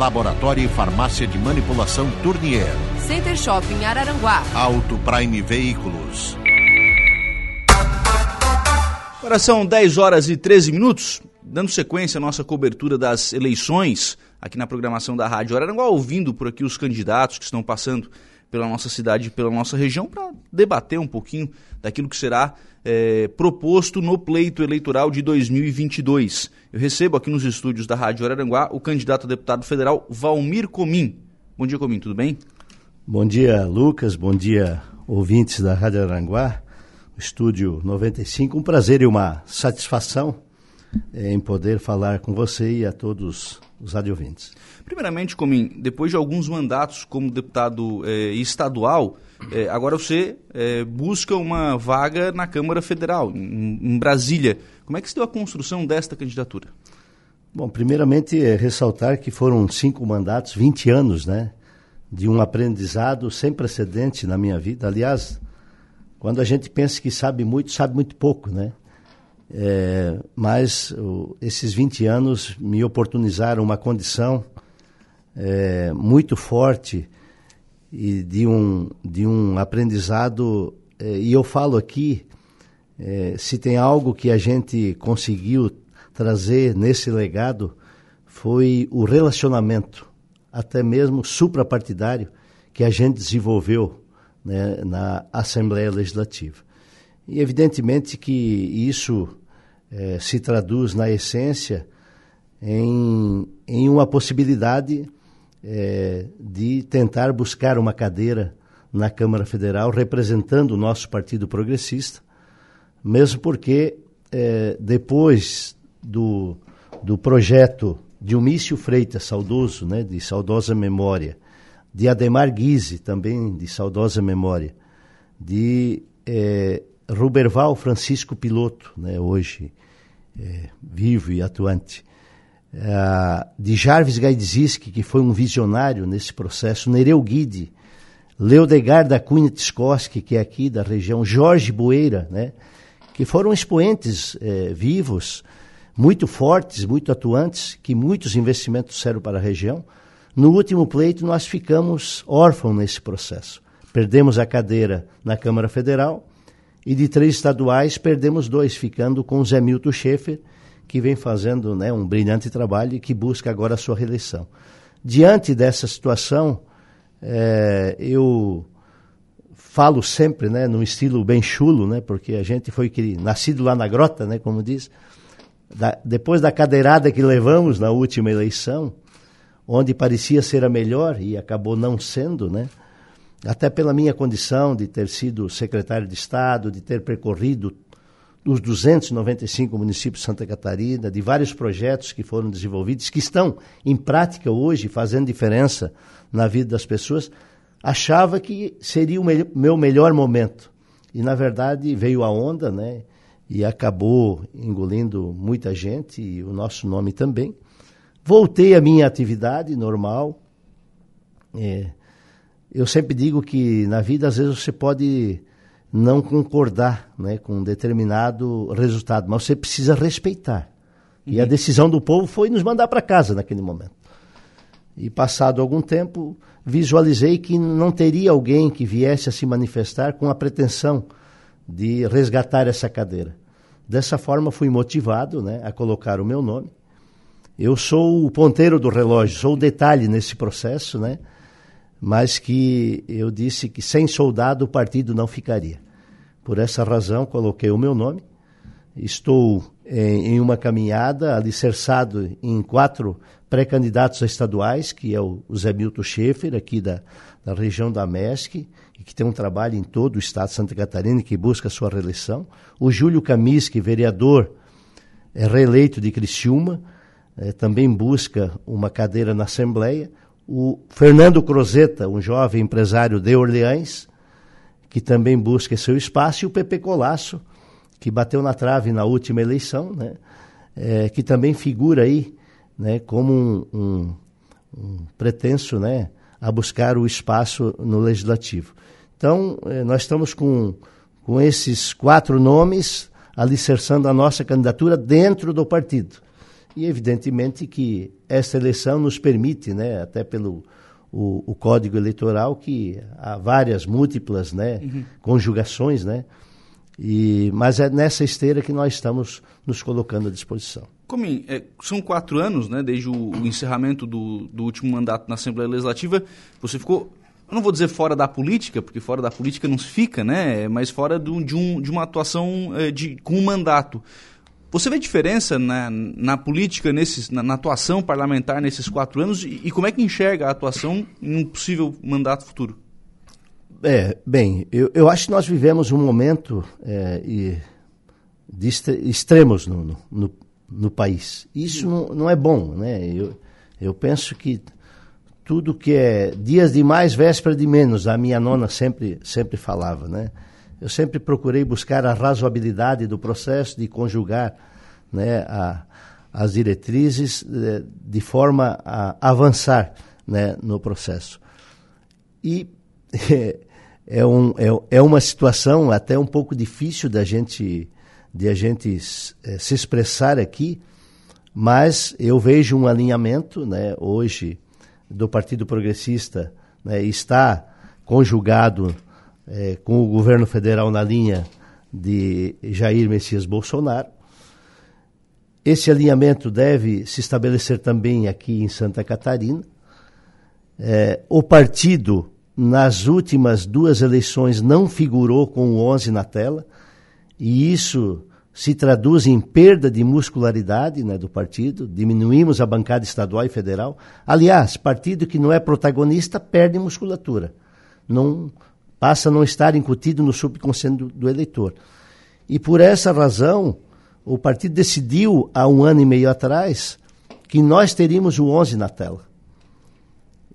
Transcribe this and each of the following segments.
Laboratório e Farmácia de Manipulação Tournier. Center Shopping Araranguá. Auto Prime Veículos. Agora são 10 horas e 13 minutos, dando sequência à nossa cobertura das eleições aqui na programação da Rádio Araranguá, ouvindo por aqui os candidatos que estão passando pela nossa cidade e pela nossa região para debater um pouquinho daquilo que será é, proposto no pleito eleitoral de 2022. Eu recebo aqui nos estúdios da Rádio Araranguá o candidato a deputado federal Valmir Comim. Bom dia, Comim, tudo bem? Bom dia, Lucas. Bom dia, ouvintes da Rádio Aranguá. Estúdio 95. Um prazer e uma satisfação em poder falar com você e a todos os radiovintes. Primeiramente, Comim, depois de alguns mandatos como deputado eh, estadual, eh, agora você eh, busca uma vaga na Câmara Federal, em, em, Brasília. Como é que se deu a construção desta candidatura? Bom, primeiramente, é ressaltar que foram cinco mandatos, 20 anos, né? De um aprendizado sem precedente na minha vida. Aliás, quando a gente pensa que sabe muito, sabe muito pouco, né? É, mas o, esses 20 anos me oportunizaram uma condição é, muito forte e de um, de um aprendizado. É, e eu falo aqui, é, se tem algo que a gente conseguiu trazer nesse legado, foi o relacionamento, até mesmo suprapartidário, que a gente desenvolveu né, na Assembleia Legislativa. E evidentemente que isso é, se traduz na essência em, em uma possibilidade é, de tentar buscar uma cadeira na Câmara Federal representando o nosso Partido Progressista, mesmo porque é, depois do, do projeto de Umício Freitas, saudoso, né, de saudosa memória, de Ademar Guise, também de saudosa memória, de é, Ruberval Francisco Piloto, né, hoje é, vivo e atuante, é, de Jarvis Gaidziski, que foi um visionário nesse processo, Nereu Guide, Leodegar da Cunha Tskoski, que é aqui da região, Jorge Boeira, né, que foram expoentes é, vivos, muito fortes, muito atuantes, que muitos investimentos servem para a região, no último pleito, nós ficamos órfãos nesse processo. Perdemos a cadeira na Câmara Federal e de três estaduais perdemos dois, ficando com o Zé Milton Schaefer, que vem fazendo né, um brilhante trabalho e que busca agora a sua reeleição. Diante dessa situação, é, eu falo sempre, né, num estilo bem chulo, né, porque a gente foi nascido lá na grota, né, como diz. Da, depois da cadeirada que levamos na última eleição, onde parecia ser a melhor e acabou não sendo, né? Até pela minha condição de ter sido secretário de Estado, de ter percorrido os 295 municípios de Santa Catarina, de vários projetos que foram desenvolvidos, que estão em prática hoje, fazendo diferença na vida das pessoas, achava que seria o me meu melhor momento. E, na verdade, veio a onda, né? E acabou engolindo muita gente, e o nosso nome também. Voltei à minha atividade normal. É, eu sempre digo que na vida, às vezes, você pode não concordar né, com um determinado resultado, mas você precisa respeitar. Uhum. E a uhum. decisão do povo foi nos mandar para casa naquele momento. E passado algum tempo, visualizei que não teria alguém que viesse a se manifestar com a pretensão de resgatar essa cadeira. Dessa forma, fui motivado né, a colocar o meu nome eu sou o ponteiro do relógio, sou o detalhe nesse processo, né? Mas que eu disse que sem soldado o partido não ficaria. Por essa razão, coloquei o meu nome. Estou em, em uma caminhada alicerçado em quatro pré-candidatos estaduais, que é o, o Zé Milton Schaefer, aqui da, da região da MESC, e que tem um trabalho em todo o estado de Santa Catarina, que busca a sua reeleição. O Júlio Camis, que é vereador, é reeleito de Criciúma, é, também busca uma cadeira na Assembleia, o Fernando Crozeta, um jovem empresário de Orleans, que também busca seu espaço, e o Pepe Colasso, que bateu na trave na última eleição, né? É, que também figura aí né, como um, um, um, pretenso né, a buscar o espaço no Legislativo. Então, é, nós estamos com, com esses quatro nomes alicerçando a nossa candidatura dentro do partido. E, evidentemente, que essa eleição nos permite, né, até pelo o, o Código Eleitoral, que há várias múltiplas né, uhum. conjugações, né, e, mas é nessa esteira que nós estamos nos colocando à disposição. Como é, são quatro anos, né, desde o, o encerramento do, do, último mandato na Assembleia Legislativa, você ficou, eu não vou dizer fora da política, porque fora da política não se fica, né, mas fora do, de, um, de uma atuação é, de, com um mandato. Você vê diferença na, na política, nesses, na, na, atuação parlamentar nesses quatro anos e, e como é que enxerga a atuação em um possível mandato futuro? É, bem, eu, eu acho que nós vivemos um momento é, de extremos no, no, no país. Isso não, não, é bom, né? Eu, eu penso que tudo que é dias de mais, véspera de menos, a minha nona sempre, sempre falava, né? Eu sempre procurei buscar a razoabilidade do processo, de conjugar né, a, as diretrizes de, é, de forma a avançar né, no processo. E é, um, é, é uma situação até um pouco difícil da gente, de a gente é, se expressar aqui, mas eu vejo um alinhamento né, hoje do Partido Progressista né, está conjugado é, com o governo federal na linha de Jair Messias Bolsonaro. Esse alinhamento deve se estabelecer também aqui em Santa Catarina. É, o partido nas últimas duas eleições não figurou com o 11 na tela, e isso se traduz em perda de muscularidade né, do partido, diminuímos a bancada estadual e federal. Aliás, partido que não é protagonista perde musculatura, não passa a não estar incutido no subconsciente do, do eleitor. E por essa razão, o partido decidiu, há um ano e meio atrás, que nós teríamos o 11 na tela.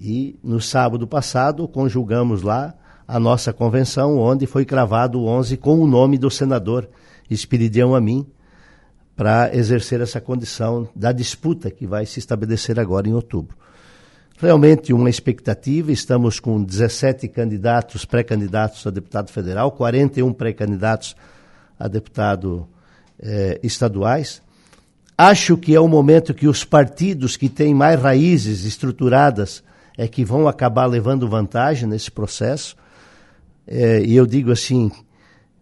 E no sábado passado conjugamos lá a nossa convenção, onde foi cravado o 11 com o nome do senador Espiridião Amin, para exercer essa condição da disputa que vai se estabelecer agora em outubro. Realmente uma expectativa, estamos com 17 candidatos, pré-candidatos a deputado federal, 41 pré-candidatos a deputado eh, estaduais. Acho que é o momento que os partidos que têm mais raízes estruturadas é que vão acabar levando vantagem nesse processo. É, e eu digo assim,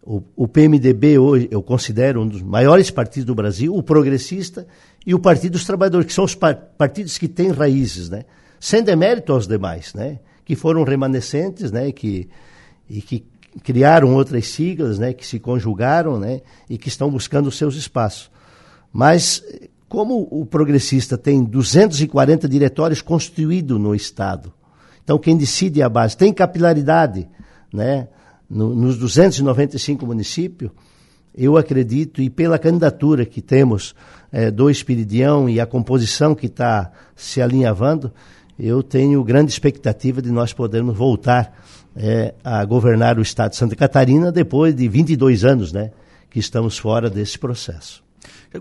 o, o, PMDB hoje eu considero um dos maiores partidos do Brasil, o progressista e o Partido dos Trabalhadores, que são os par partidos que têm raízes, né? Sem demérito aos demais, né? Que foram remanescentes, né? Que, e que criaram outras siglas, né? Que se conjugaram, né? E que estão buscando seus espaços. Mas como o progressista tem 240 diretórios constituídos no Estado, então quem decide é a base. Tem capilaridade né, no, nos 295 municípios, eu acredito, e pela candidatura que temos é, do Espiridião e a composição que está se alinhavando, eu tenho grande expectativa de nós podermos voltar é, a governar o Estado de Santa Catarina depois de 22 anos né, que estamos fora desse processo.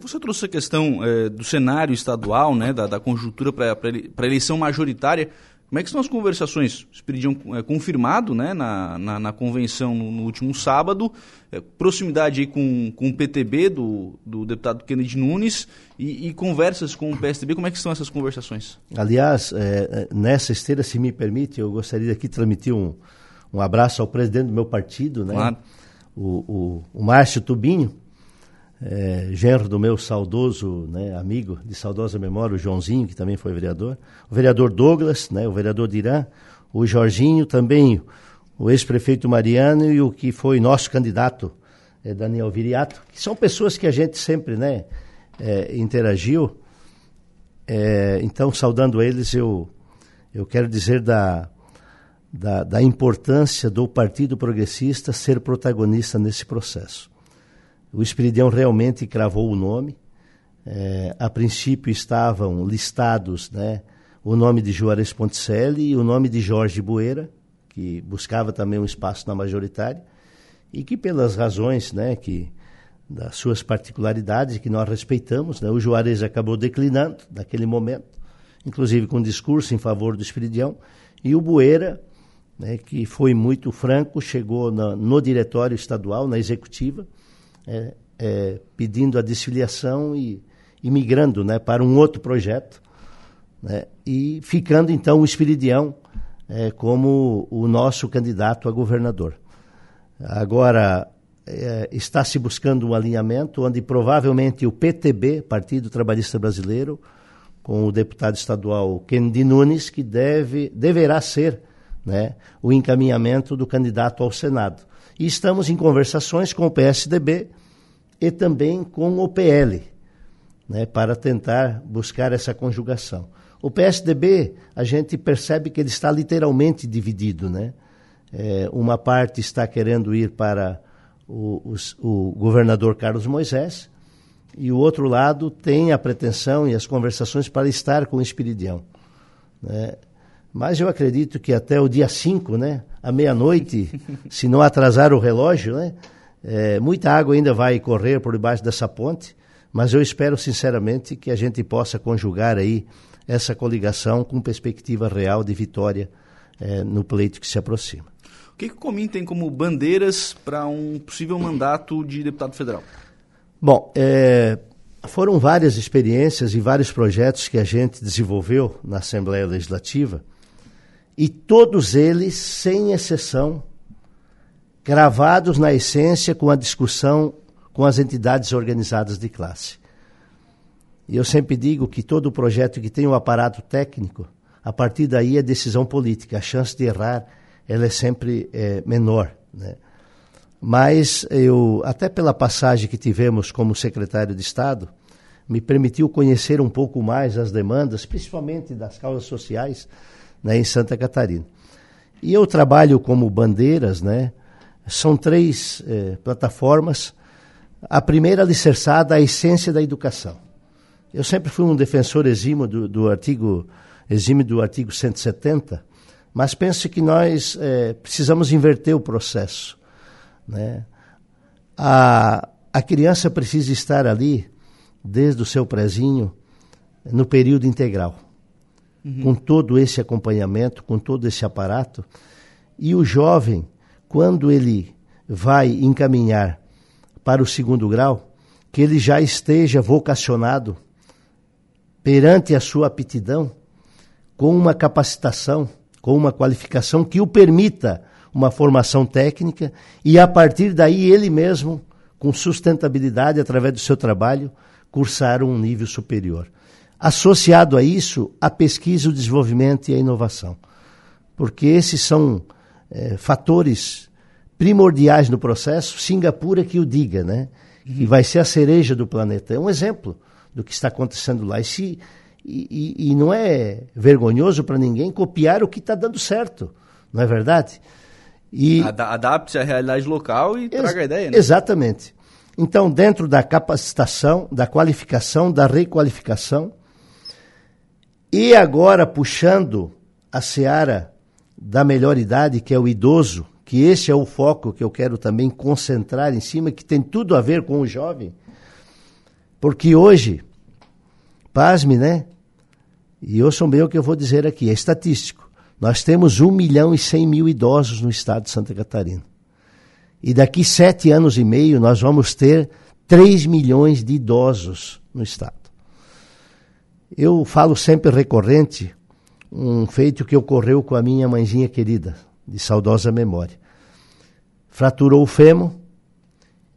Você trouxe a questão é, do cenário estadual, né, da, da conjuntura para a eleição majoritária, como é que estão as conversações? Espiridião é, confirmado né, na, na, na convenção no, no, último sábado, é, proximidade aí com, com o PTB do, do deputado Kennedy Nunes e, e, conversas com o PSDB, como é que estão essas conversações? Aliás, é, é, nessa esteira, se me permite, eu gostaria aqui de transmitir um, um abraço ao presidente do meu partido, né, claro. o, o, o Márcio Tubinho, é, genro do meu saudoso né, amigo de saudosa memória, o Joãozinho, que também foi vereador, o vereador Douglas, né, o vereador Dirã, o Jorginho, também o ex-prefeito Mariano e o que foi nosso candidato, é, Daniel Viriato, que são pessoas que a gente sempre né, é, interagiu. É, então, saudando eles, eu, eu quero dizer da, da, da importância do Partido Progressista ser protagonista nesse processo. O Espiridião realmente cravou o nome. É, a princípio estavam listados né, o nome de Juarez Ponticelli e o nome de Jorge Bueira, que buscava também um espaço na majoritária, e que pelas razões né, que das suas particularidades que nós respeitamos, né, o Juarez acabou declinando naquele momento, inclusive com um discurso em favor do Espiridião, e o Bueira, né, que foi muito franco, chegou na, no diretório estadual, na executiva, é, é, pedindo a desfiliação e, e migrando né, para um outro projeto, né, e ficando então o Espiridião é, como o nosso candidato a governador. Agora, é, está se buscando um alinhamento onde provavelmente o PTB, Partido Trabalhista Brasileiro, com o deputado estadual Kennedy Nunes, que deve, deverá ser né, o encaminhamento do candidato ao Senado. E estamos em conversações com o PSDB e também com o PL, né, para tentar buscar essa conjugação. O PSDB, a gente percebe que ele está literalmente dividido, né? É, uma parte está querendo ir para o, o, governador Carlos Moisés e o outro lado tem a pretensão e as conversações para estar com o Espiridião. Né? Mas eu acredito que até o dia 5, né, à meia-noite, se não atrasar o relógio, né, é, muita água ainda vai correr por debaixo dessa ponte, mas eu espero sinceramente que a gente possa conjugar aí essa coligação com perspectiva real de vitória é, no pleito que se aproxima. O que, que o Comim tem como bandeiras para um possível mandato de deputado federal? Bom, é, foram várias experiências e vários projetos que a gente desenvolveu na Assembleia Legislativa e todos eles, sem exceção, gravados na essência com a discussão com as entidades organizadas de classe. E eu sempre digo que todo projeto que tem um aparato técnico, a partir daí é decisão política. A chance de errar ela é sempre é, menor. Né? Mas eu, até pela passagem que tivemos como secretário de Estado, me permitiu conhecer um pouco mais as demandas, principalmente das causas sociais, né, em Santa Catarina. E eu trabalho como bandeiras, né? São três eh, plataformas. A primeira alicerçada à essência da educação. Eu sempre fui um defensor exímio do, do artigo exímio do artigo 170, mas penso que nós é, precisamos inverter o processo. Né? A, a criança precisa estar ali desde o seu prezinho no período integral, uhum. com todo esse acompanhamento, com todo esse aparato. E o jovem, quando ele vai encaminhar para o segundo grau, que ele já esteja vocacionado perante a sua aptidão com uma capacitação, com uma qualificação que o permita uma formação técnica e a partir daí ele mesmo, com sustentabilidade através do seu trabalho, cursar um nível superior. Associado a isso, a pesquisa, o desenvolvimento e a inovação. Porque esses são é, fatores primordiais no processo. Singapura que o diga, né? Que vai ser a cereja do planeta. É um exemplo do que está acontecendo lá. E, se, e, e, e não é vergonhoso para ninguém copiar o que está dando certo, não é verdade? E Adapte-se à realidade local e traga a ideia. Né? Exatamente. Então, dentro da capacitação, da qualificação, da requalificação, e agora puxando a seara da melhor idade, que é o idoso, que esse é o foco que eu quero também concentrar em cima, que tem tudo a ver com o jovem, porque hoje Pasme, né? E ouçam bem o que eu vou dizer aqui, é estatístico. Nós temos 1 milhão e 100 mil idosos no estado de Santa Catarina. E daqui sete anos e meio nós vamos ter 3 milhões de idosos no estado. Eu falo sempre recorrente um feito que ocorreu com a minha mãezinha querida, de saudosa memória. Fraturou o fêmur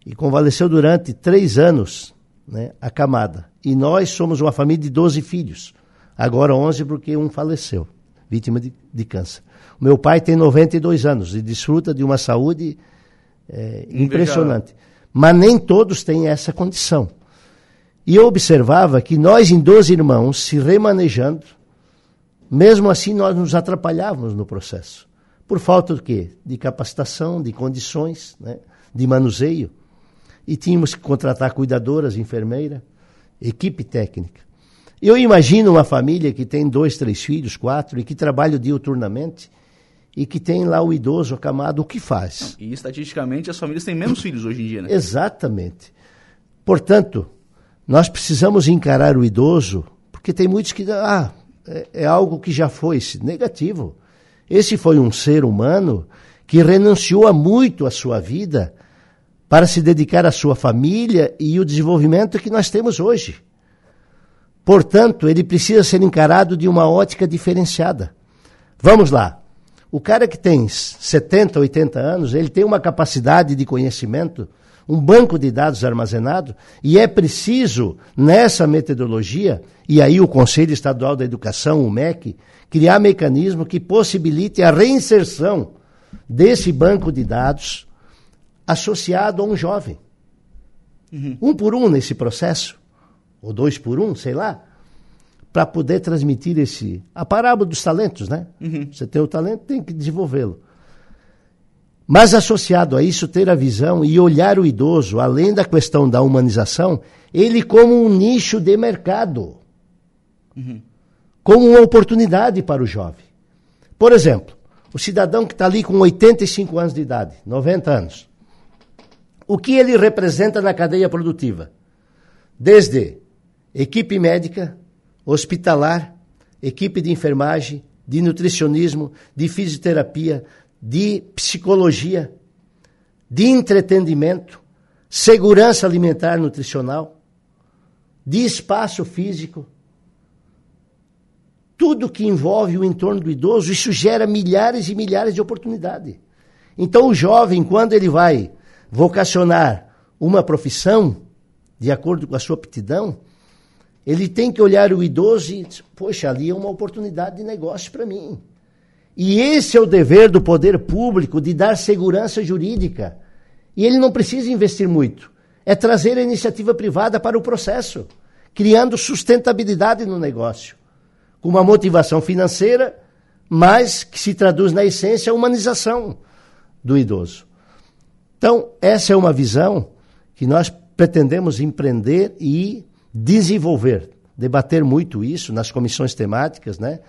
e convalesceu durante três anos né, acamada. E nós somos uma família de 12 filhos. Agora 11 porque um faleceu, vítima de, de câncer. O meu pai tem 92 anos e desfruta de uma saúde é, impressionante. Mas nem todos têm essa condição. E eu observava que nós, em 12 irmãos, se remanejando, mesmo assim nós nos atrapalhávamos no processo. Por falta do quê? De capacitação, de condições, né? de manuseio e tínhamos que contratar cuidadoras, enfermeira, equipe técnica. Eu imagino uma família que tem dois, três filhos, quatro, e que trabalha diuturnamente, e que tem lá o idoso acamado, o que faz? E estatisticamente as famílias têm menos filhos hoje em dia, né? Exatamente. Portanto, nós precisamos encarar o idoso, porque tem muitos que. Ah, é, é algo que já foi negativo. Esse foi um ser humano que renunciou a muito a sua vida para se dedicar à sua família e o desenvolvimento que nós temos hoje. Portanto, ele precisa ser encarado de uma ótica diferenciada. Vamos lá. O cara que tem 70, 80 anos, ele tem uma capacidade de conhecimento, um banco de dados armazenado, e é preciso, nessa metodologia, e aí o Conselho Estadual da Educação, o MEC, criar mecanismo que possibilite a reinserção desse banco de dados associado a um jovem. Uhum. Um por um nesse processo, ou dois por um, sei lá, para poder transmitir esse. A parábola dos talentos, né? Uhum. Você tem o talento, tem que desenvolvê-lo. Mas associado a isso, ter a visão e olhar o idoso, além da questão da humanização, ele como um nicho de mercado. Uhum. Como uma oportunidade para o jovem. Por exemplo, o cidadão que está ali com 85 anos de idade, 90 anos. O que ele representa na cadeia produtiva? Desde equipe médica, hospitalar, equipe de enfermagem, de nutricionismo, de fisioterapia, de psicologia, de entretenimento, segurança alimentar nutricional, de espaço físico. Tudo que envolve o entorno do idoso, isso gera milhares e milhares de oportunidades. Então, o jovem, quando ele vai vocacionar uma profissão, de acordo com a sua aptidão, ele tem que olhar o idoso e, poxa, ali é uma oportunidade de negócio para mim. E esse é o dever do poder público de dar segurança jurídica. E ele não precisa investir muito. É trazer a iniciativa privada para o processo, criando sustentabilidade no negócio, com uma motivação financeira, mas que se traduz na essência a humanização do idoso. Então, essa é uma visão que nós pretendemos empreender e desenvolver, debater muito isso nas comissões temáticas, né?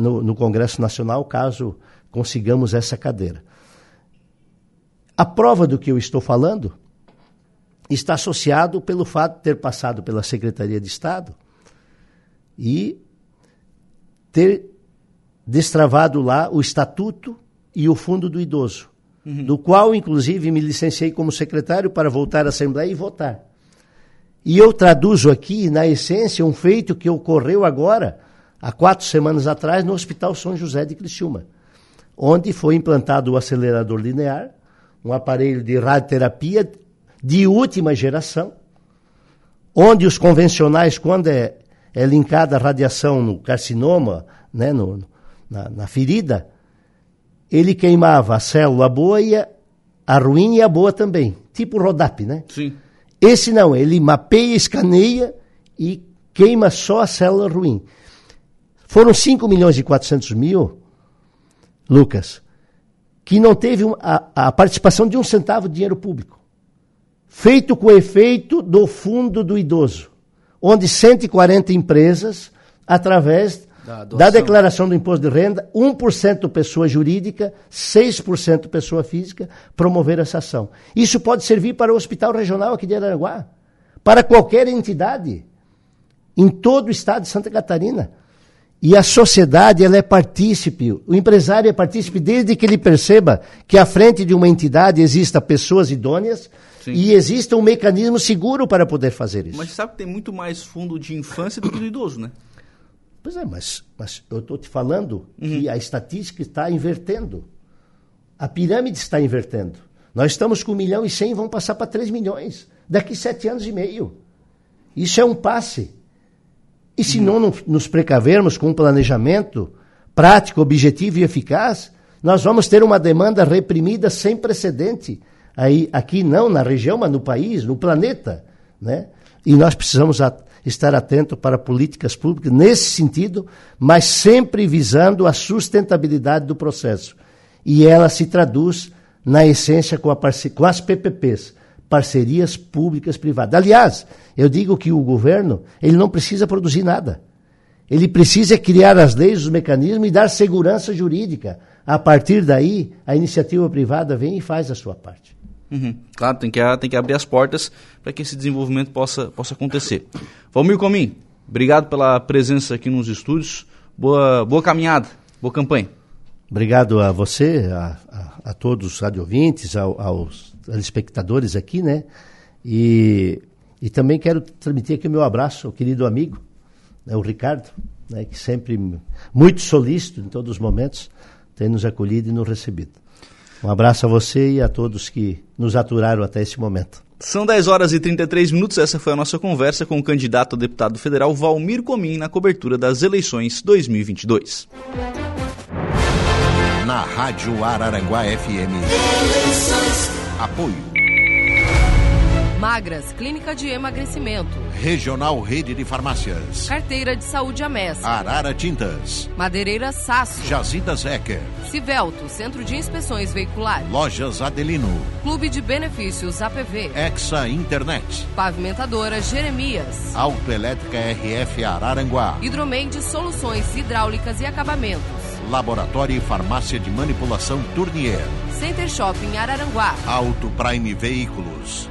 No, no Congresso Nacional, caso consigamos essa cadeira. A prova do que eu estou falando está associado pelo fato de ter passado pela Secretaria de Estado e ter destravado lá o Estatuto e o Fundo do Idoso uhum. do qual, inclusive, me licenciei como secretário para voltar à Assembleia e votar. E eu traduzo aqui, na essência, um feito que ocorreu agora, há quatro semanas atrás, no Hospital São José de Criciúma, onde foi implantado o acelerador linear, um aparelho de radioterapia de última geração, onde os convencionais, quando é, é linkada a radiação no carcinoma, né, no, na, na ferida, ele queimava a célula boa e a, a ruim e a boa também. Tipo Rodap, né? Sim. Esse não, ele mapeia, escaneia e queima só a célula ruim. Foram 5 milhões e 400 mil, Lucas, que não teve a, a participação de um centavo de dinheiro público. Feito com efeito do fundo do idoso, onde 140 empresas, através da, da, declaração do imposto de renda, 1% pessoa jurídica, 6% pessoa física, promover essa ação. Isso pode servir para o Hospital Regional aqui de Araranguá, para qualquer entidade, em todo o estado de Santa Catarina. E a sociedade ela é partícipe, o empresário é partícipe desde que ele perceba que à frente de uma entidade existam pessoas idôneas Sim. e exista um mecanismo seguro para poder fazer isso. Mas sabe que tem muito mais fundo de infância do que do idoso, né? Pois é, mas, mas eu estou te falando uhum. que a estatística está invertendo. A pirâmide está invertendo. Nós estamos com 1 milhão e 100 vamos passar para 3 milhões. Daqui sete anos e meio. Isso é um passe. E se não nos precavermos com um planejamento prático, objetivo e eficaz, nós vamos ter uma demanda reprimida sem precedente. Aí, aqui não na região, mas no país, no planeta. Né? E nós precisamos estar atento para políticas públicas nesse sentido, mas sempre visando a sustentabilidade do processo. E ela se traduz, na essência, com, com as PPPs, parcerias públicas privadas. Aliás, eu digo que o governo ele não precisa produzir nada. Ele precisa criar as leis, os mecanismos e dar segurança jurídica. A partir daí, a iniciativa privada vem e faz a sua parte. Uhum. Claro, tem que, tem que abrir as portas para que esse desenvolvimento possa, possa acontecer. Valmir Comim, obrigado pela presença aqui nos estúdios. Boa, boa caminhada, boa campanha. Obrigado a você, a, a, a todos os radiovintes, ao, aos espectadores aqui, né? E, e também quero transmitir aqui o meu abraço ao querido amigo, né, o Ricardo, né, que sempre, muito solícito em todos os momentos, tem nos acolhido e nos recebido. Um abraço a você e a todos que nos aturaram até esse momento. São 10 horas e 33 minutos. Essa foi a nossa conversa com o candidato a deputado federal Valmir Comim na cobertura das eleições 2022 na Rádio Araranguá FM. Apoio. Magras, Clínica de Emagrecimento. Regional Rede de Farmácias. Carteira de Saúde Amessa. Arara Tintas. Madeireira Sasso. Jazidas Ecker. Civelto, Centro de Inspeções Veiculares. Lojas Adelino. Clube de Benefícios APV. Exa Internet. Pavimentadora Jeremias. Autoelétrica RF Araranguá. Hidromeide Soluções Hidráulicas e Acabamentos. Laboratório e Farmácia de Manipulação Tournier. Center Shopping Araranguá. Auto Prime Veículos.